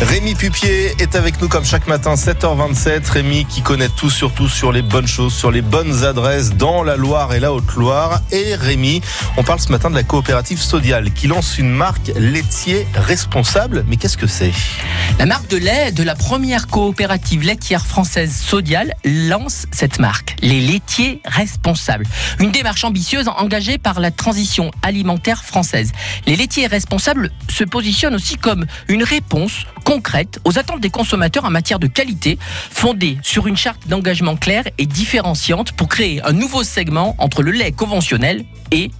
Rémi Pupier est avec nous comme chaque matin, 7h27. Rémi qui connaît tout surtout sur les bonnes choses, sur les bonnes adresses dans la Loire et la Haute-Loire. Et Rémi, on parle ce matin de la coopérative Sodial qui lance une marque laitier responsable. Mais qu'est-ce que c'est? La marque de lait de la première coopérative laitière française Sodial lance cette marque, les laitiers responsables. Une démarche ambitieuse engagée par la transition alimentaire française. Les laitiers responsables se positionnent aussi comme une réponse concrète aux attentes des consommateurs en matière de qualité, fondée sur une charte d'engagement claire et différenciante pour créer un nouveau segment entre le lait conventionnel et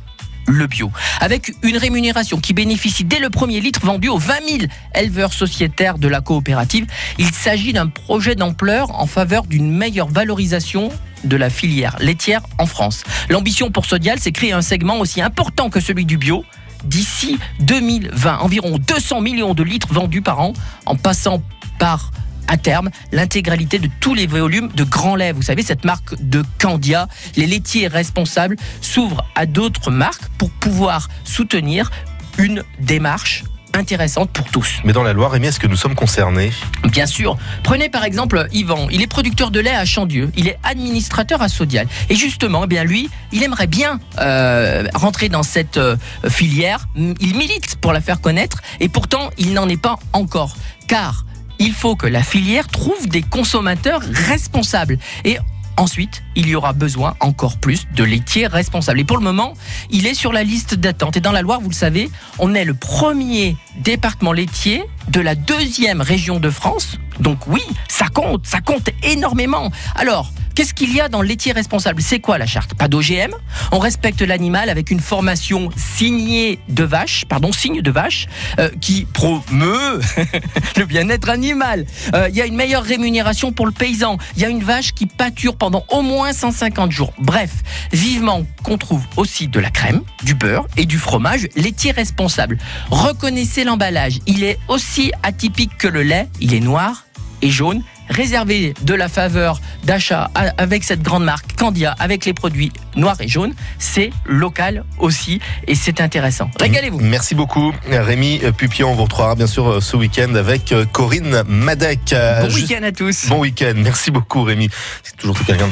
le bio. Avec une rémunération qui bénéficie dès le premier litre vendu aux 20 000 éleveurs sociétaires de la coopérative, il s'agit d'un projet d'ampleur en faveur d'une meilleure valorisation de la filière laitière en France. L'ambition pour Sodial, c'est créer un segment aussi important que celui du bio, d'ici 2020. Environ 200 millions de litres vendus par an, en passant par à terme l'intégralité de tous les volumes de Grand Lait. Vous savez, cette marque de Candia, les laitiers responsables s'ouvrent à d'autres marques pour pouvoir soutenir une démarche intéressante pour tous. Mais dans la Loire, Rémi, est-ce que nous sommes concernés? Bien sûr. Prenez par exemple Yvan. Il est producteur de lait à Chandieu. Il est administrateur à Sodial. Et justement, eh bien lui, il aimerait bien euh, rentrer dans cette euh, filière. Il milite pour la faire connaître. Et pourtant, il n'en est pas encore. Car il faut que la filière trouve des consommateurs responsables. Et Ensuite, il y aura besoin encore plus de laitiers responsables. Et pour le moment, il est sur la liste d'attente. Et dans la Loire, vous le savez, on est le premier département laitier de la deuxième région de France. Donc oui, ça compte, ça compte énormément. Alors, Qu'est-ce qu'il y a dans le laitier responsable? C'est quoi la charte? Pas d'OGM. On respecte l'animal avec une formation signée de vache, pardon, signe de vache, euh, qui promeut le bien-être animal. Euh, il y a une meilleure rémunération pour le paysan. Il y a une vache qui pâture pendant au moins 150 jours. Bref, vivement qu'on trouve aussi de la crème, du beurre et du fromage laitier responsable. Reconnaissez l'emballage. Il est aussi atypique que le lait. Il est noir et jaune réserver de la faveur d'achat avec cette grande marque Candia, avec les produits noirs et jaunes, c'est local aussi et c'est intéressant. Régalez-vous. Merci beaucoup Rémi Pupion. On vous retrouvera bien sûr euh, ce week-end avec euh, Corinne Madec. Bon week-end à tous. Bon week-end. Merci beaucoup Rémi. C'est toujours quelqu'un